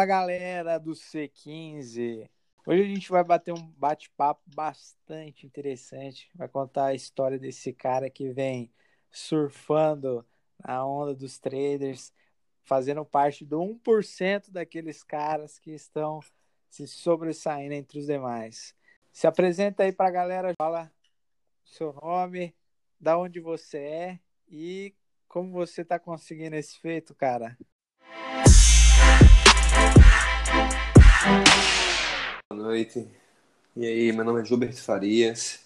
Fala galera do C15. Hoje a gente vai bater um bate-papo bastante interessante. Vai contar a história desse cara que vem surfando na onda dos traders, fazendo parte do 1% daqueles caras que estão se sobressaindo entre os demais. Se apresenta aí pra galera, fala seu nome, da onde você é e como você tá conseguindo esse feito, cara. Noite. E aí, meu nome é Gilberto Farias,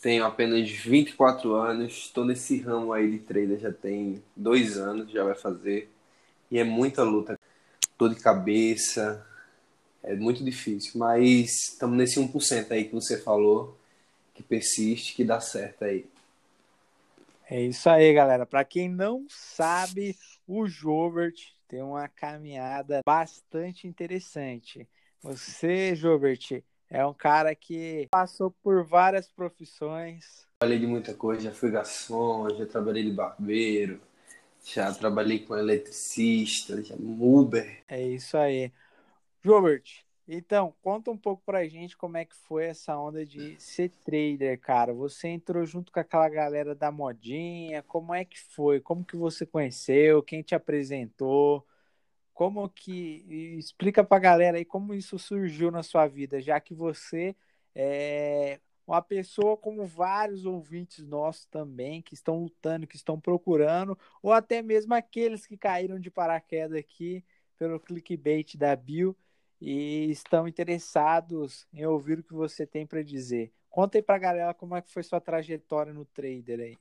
tenho apenas 24 anos, estou nesse ramo aí de trader já tem dois anos, já vai fazer, e é muita luta, dor de cabeça, é muito difícil, mas estamos nesse 1% aí que você falou, que persiste, que dá certo aí. É isso aí, galera. Para quem não sabe, o Jobert tem uma caminhada bastante interessante. Você, Jobert, é um cara que passou por várias profissões. Trabalhei de muita coisa, já fui garçom, já trabalhei de barbeiro, já trabalhei com eletricista, já Uber. É isso aí. Jobert, então, conta um pouco pra gente como é que foi essa onda de ser trader, cara. Você entrou junto com aquela galera da modinha, como é que foi? Como que você conheceu? Quem te apresentou? Como que explica pra galera aí como isso surgiu na sua vida, já que você é uma pessoa como vários ouvintes nossos também que estão lutando, que estão procurando, ou até mesmo aqueles que caíram de paraquedas aqui pelo clickbait da Bill e estão interessados em ouvir o que você tem para dizer. Conta aí pra galera como é que foi sua trajetória no trader aí.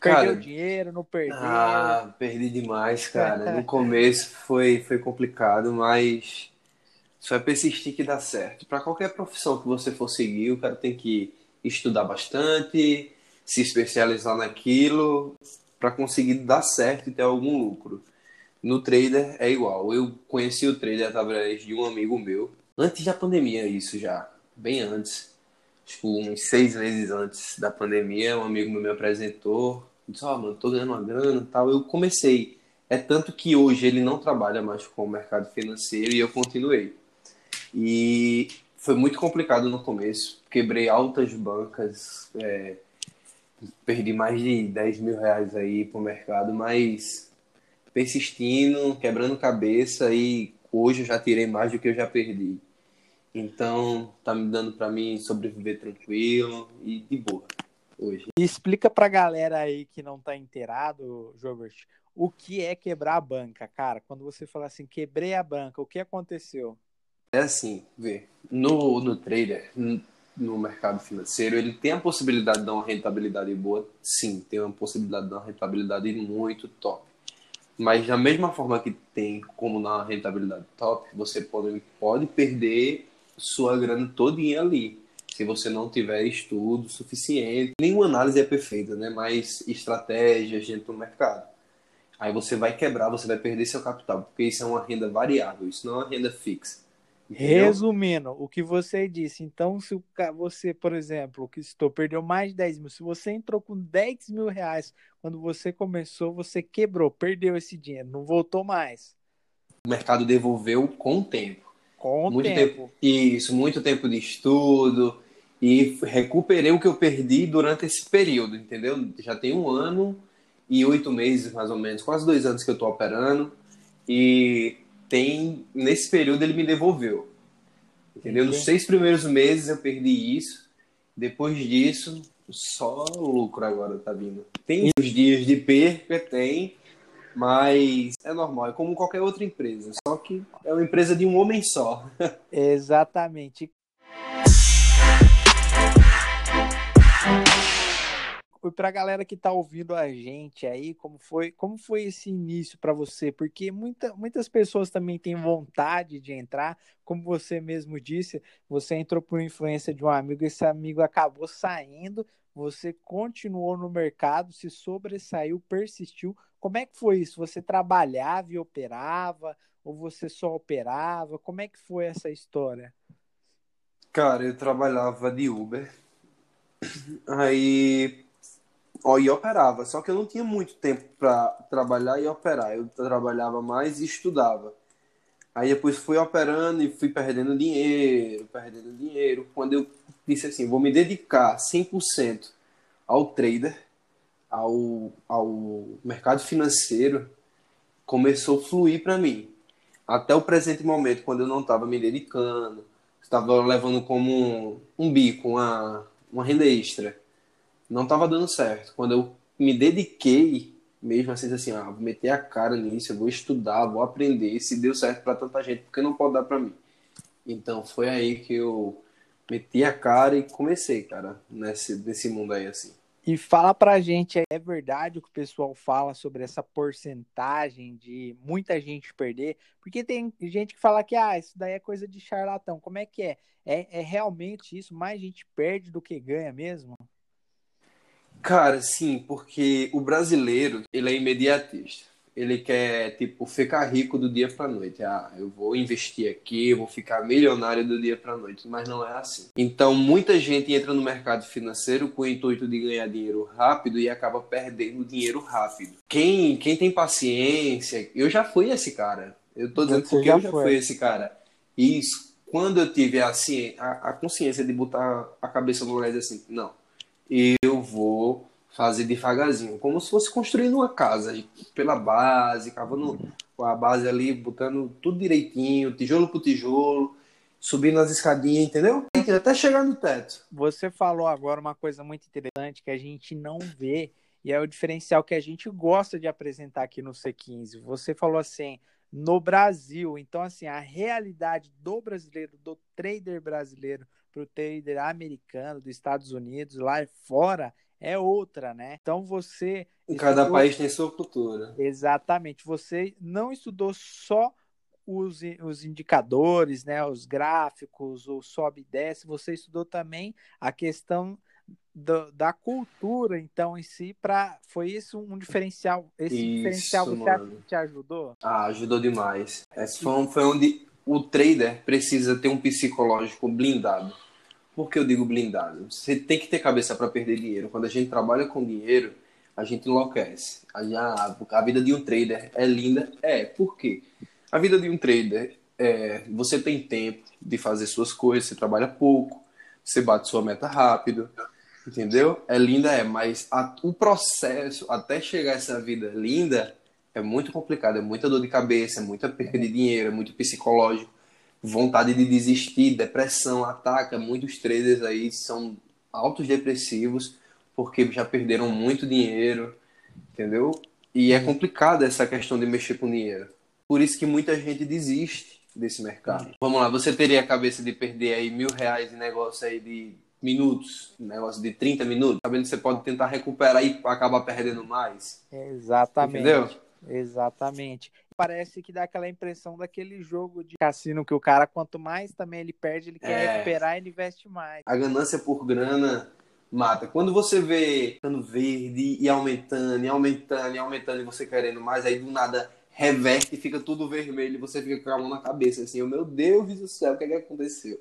Cara, Perdeu dinheiro, não perdeu? Ah, perdi demais, cara. No começo foi, foi complicado, mas só é persistir que dá certo. Para qualquer profissão que você for seguir, o cara tem que estudar bastante, se especializar naquilo para conseguir dar certo e ter algum lucro. No trader é igual. Eu conheci o trader através de um amigo meu, antes da pandemia, isso já, bem antes. Tipo, uns seis meses antes da pandemia, um amigo meu me apresentou. Disse, ó, oh, mano, tô ganhando uma grana e tal. Eu comecei. É tanto que hoje ele não trabalha mais com o mercado financeiro e eu continuei. E foi muito complicado no começo. Quebrei altas bancas, é, perdi mais de 10 mil reais aí pro mercado, mas persistindo, quebrando cabeça e hoje eu já tirei mais do que eu já perdi. Então, tá me dando para mim sobreviver tranquilo e de boa hoje. E explica pra galera aí que não tá inteirado, Jobert, o que é quebrar a banca, cara? Quando você fala assim, quebrei a banca, o que aconteceu? É assim, vê, no, no trader, no mercado financeiro, ele tem a possibilidade de dar uma rentabilidade boa? Sim, tem uma possibilidade de dar uma rentabilidade muito top. Mas da mesma forma que tem como na rentabilidade top, você pode, pode perder sua grana todinha ali. Se você não tiver estudo suficiente. Nenhuma análise é perfeita, né? Mas estratégias dentro do mercado. Aí você vai quebrar, você vai perder seu capital, porque isso é uma renda variável, isso não é uma renda fixa. Entendeu? Resumindo, o que você disse, então, se você, por exemplo, que estou perdeu mais de 10 mil, se você entrou com 10 mil reais quando você começou, você quebrou, perdeu esse dinheiro, não voltou mais. O mercado devolveu com o tempo. Com muito tempo. tempo. Isso, muito tempo de estudo e recuperei o que eu perdi durante esse período, entendeu? Já tem um ano e oito meses, mais ou menos, quase dois anos que eu estou operando e tem nesse período ele me devolveu. Entendeu? Nos seis primeiros meses eu perdi isso. Depois disso, só lucro agora tá vindo. Tem os dias de perca, tem, mas é normal, é como qualquer outra empresa, só que é uma empresa de um homem só. Exatamente. para a galera que está ouvindo a gente aí, como foi, como foi esse início para você? Porque muita, muitas pessoas também têm vontade de entrar, como você mesmo disse, você entrou por influência de um amigo, esse amigo acabou saindo, você continuou no mercado, se sobressaiu, persistiu. Como é que foi isso? Você trabalhava e operava, ou você só operava? Como é que foi essa história? Cara, eu trabalhava de Uber. Aí Ó, e operava, só que eu não tinha muito tempo para trabalhar e operar. Eu trabalhava mais e estudava. Aí depois fui operando e fui perdendo dinheiro, perdendo dinheiro. Quando eu disse assim, vou me dedicar 100% ao trader, ao, ao mercado financeiro, começou a fluir para mim. Até o presente momento, quando eu não estava me dedicando, estava levando como um, um bico, uma, uma renda extra. Não estava dando certo. Quando eu me dediquei, mesmo assim, assim, ah, vou meter a cara nisso, eu vou estudar, vou aprender. Se deu certo para tanta gente, porque não pode dar para mim? Então foi aí que eu meti a cara e comecei, cara, nesse, nesse mundo aí, assim. E fala pra gente, é verdade o que o pessoal fala sobre essa porcentagem de muita gente perder? Porque tem gente que fala que ah, isso daí é coisa de charlatão. Como é que é? É, é realmente isso? Mais gente perde do que ganha mesmo? Cara, sim, porque o brasileiro, ele é imediatista ele quer, tipo, ficar rico do dia para noite. Ah, eu vou investir aqui, eu vou ficar milionário do dia para noite, mas não é assim. Então, muita gente entra no mercado financeiro com o intuito de ganhar dinheiro rápido e acaba perdendo dinheiro rápido. Quem, quem tem paciência, eu já fui esse cara. Eu tô dizendo porque eu já foi. fui esse cara. Isso, quando eu tive a, a, a consciência de botar a cabeça no lugar e dizer assim, não, eu vou fazer devagarzinho, como se fosse construindo uma casa, pela base, cavando a base ali, botando tudo direitinho, tijolo por tijolo, subindo as escadinhas, entendeu? Até chegar no teto. Você falou agora uma coisa muito interessante que a gente não vê e é o diferencial que a gente gosta de apresentar aqui no C15. Você falou assim, no Brasil, então assim, a realidade do brasileiro, do trader brasileiro para o trader americano, dos Estados Unidos, lá fora, é outra, né? Então você. Cada estudou... país tem sua cultura. Exatamente. Você não estudou só os, os indicadores, né? Os gráficos, o sobe e desce, você estudou também a questão do, da cultura, então, em si, para foi isso um diferencial. Esse isso, diferencial você te ajudou? Ah, ajudou demais. Esse foi, foi onde o trader precisa ter um psicológico blindado por que eu digo blindado? Você tem que ter cabeça para perder dinheiro. Quando a gente trabalha com dinheiro, a gente enlouquece. A, a vida de um trader é linda. É, por quê? A vida de um trader é, você tem tempo de fazer suas coisas, você trabalha pouco, você bate sua meta rápido, entendeu? É linda, é, mas a, o processo até chegar a essa vida linda é muito complicado, é muita dor de cabeça, é muita perda de dinheiro, é muito psicológico vontade de desistir, depressão, ataca. Muitos traders aí são altos depressivos porque já perderam muito dinheiro, entendeu? E é complicado essa questão de mexer com dinheiro. Por isso que muita gente desiste desse mercado. Vamos lá, você teria a cabeça de perder aí mil reais em negócio aí de minutos, negócio de 30 minutos, sabendo que você pode tentar recuperar e acabar perdendo mais. Exatamente. Entendeu? Exatamente parece que dá aquela impressão daquele jogo de cassino que o cara, quanto mais também ele perde, ele quer é. recuperar, ele investe mais. A ganância por grana mata. Quando você vê ficando verde e aumentando, e aumentando, e aumentando, e você querendo mais, aí do nada reverte e fica tudo vermelho, e você fica com a mão na cabeça, assim, oh, meu Deus do céu, o que, é que aconteceu?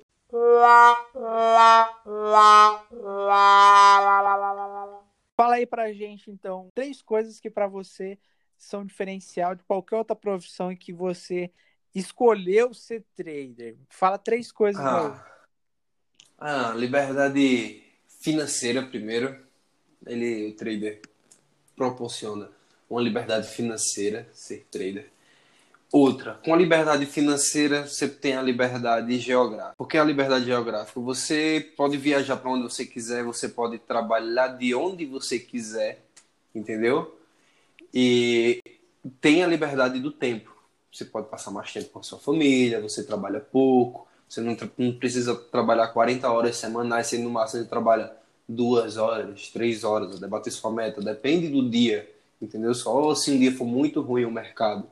Fala aí pra gente, então, três coisas que para você são diferencial de qualquer outra profissão em que você escolheu ser trader? Fala três coisas. Ah, ah liberdade financeira primeiro. Ele, o trader, proporciona uma liberdade financeira, ser trader. Outra, com a liberdade financeira, você tem a liberdade geográfica. Por que a liberdade geográfica? Você pode viajar para onde você quiser, você pode trabalhar de onde você quiser, entendeu? E tem a liberdade do tempo. Você pode passar mais tempo com a sua família, você trabalha pouco, você não, não precisa trabalhar 40 horas semanais, você no máximo trabalha duas horas, três horas, debater sua meta, depende do dia, entendeu? Só se um dia for muito ruim o mercado,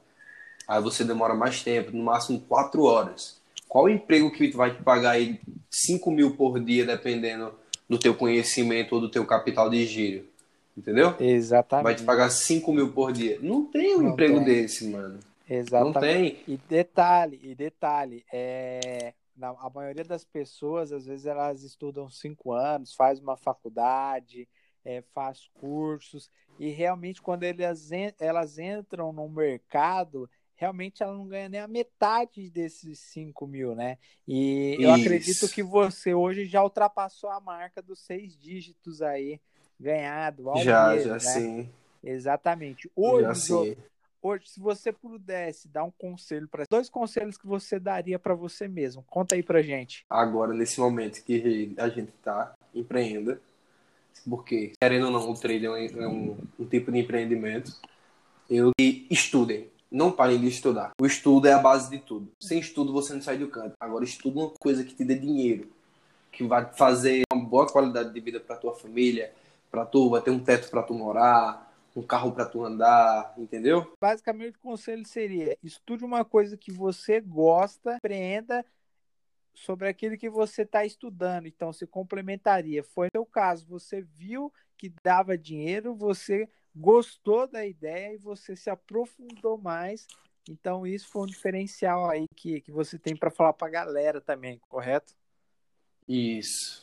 aí você demora mais tempo, no máximo quatro horas. Qual emprego que vai te pagar aí 5 mil por dia, dependendo do teu conhecimento ou do teu capital de giro? Entendeu? Exatamente. Vai te pagar 5 mil por dia. Não tem um Não emprego tem. desse, mano. Exatamente. Não tem. E detalhe, e detalhe, é, a maioria das pessoas, às vezes, elas estudam cinco anos, faz uma faculdade, é, faz cursos, e realmente quando elas, elas entram no mercado, realmente ela não ganha nem a metade desses 5 mil, né? E Isso. eu acredito que você hoje já ultrapassou a marca dos seis dígitos aí ganhado ao já, mês, já né? sim. Exatamente. Hoje, já, sim. hoje, se você pudesse dar um conselho para dois conselhos que você daria para você mesmo, conta aí pra gente. Agora, nesse momento que a gente tá, empreenda, porque querendo ou não, o trade é um, um tipo de empreendimento. Eu e estudem, não parem de estudar. O estudo é a base de tudo. Sem estudo você não sai do canto. Agora estuda uma coisa que te dê dinheiro, que vai fazer uma boa qualidade de vida para tua família, para tu, vai ter um teto para tu morar, um carro para tu andar, entendeu? Basicamente o conselho seria: estude uma coisa que você gosta, empreenda sobre aquilo que você está estudando. Então, se complementaria. Foi o seu caso, você viu que dava dinheiro, você gostou da ideia e você se aprofundou mais. Então, isso foi um diferencial aí que, que você tem para falar para a galera também, correto? Isso.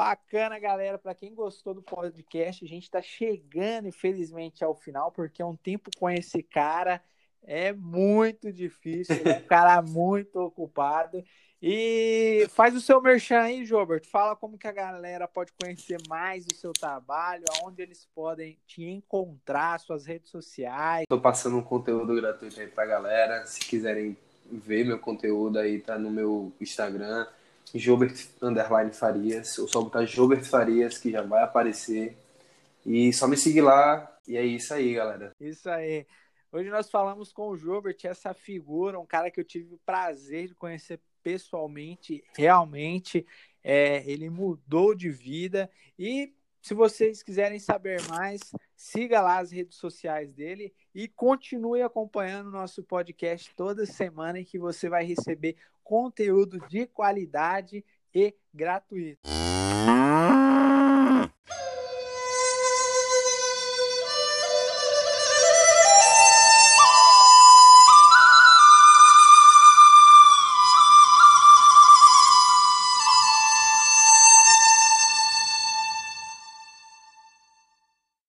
Bacana, galera. Para quem gostou do podcast, a gente está chegando, infelizmente, ao final, porque é um tempo com esse cara é muito difícil. é um cara muito ocupado. E faz o seu merchan aí, Jobert. Fala como que a galera pode conhecer mais o seu trabalho, aonde eles podem te encontrar, suas redes sociais. Estou passando um conteúdo gratuito aí pra galera. Se quiserem ver meu conteúdo aí, tá no meu Instagram, Jobert Underline Farias. Ou só botar Jobert Farias, que já vai aparecer. E só me seguir lá. E é isso aí, galera. Isso aí. Hoje nós falamos com o Jobert, essa figura, um cara que eu tive o prazer de conhecer pessoalmente, realmente, é, ele mudou de vida. E se vocês quiserem saber mais, siga lá as redes sociais dele e continue acompanhando o nosso podcast toda semana em que você vai receber conteúdo de qualidade e gratuito.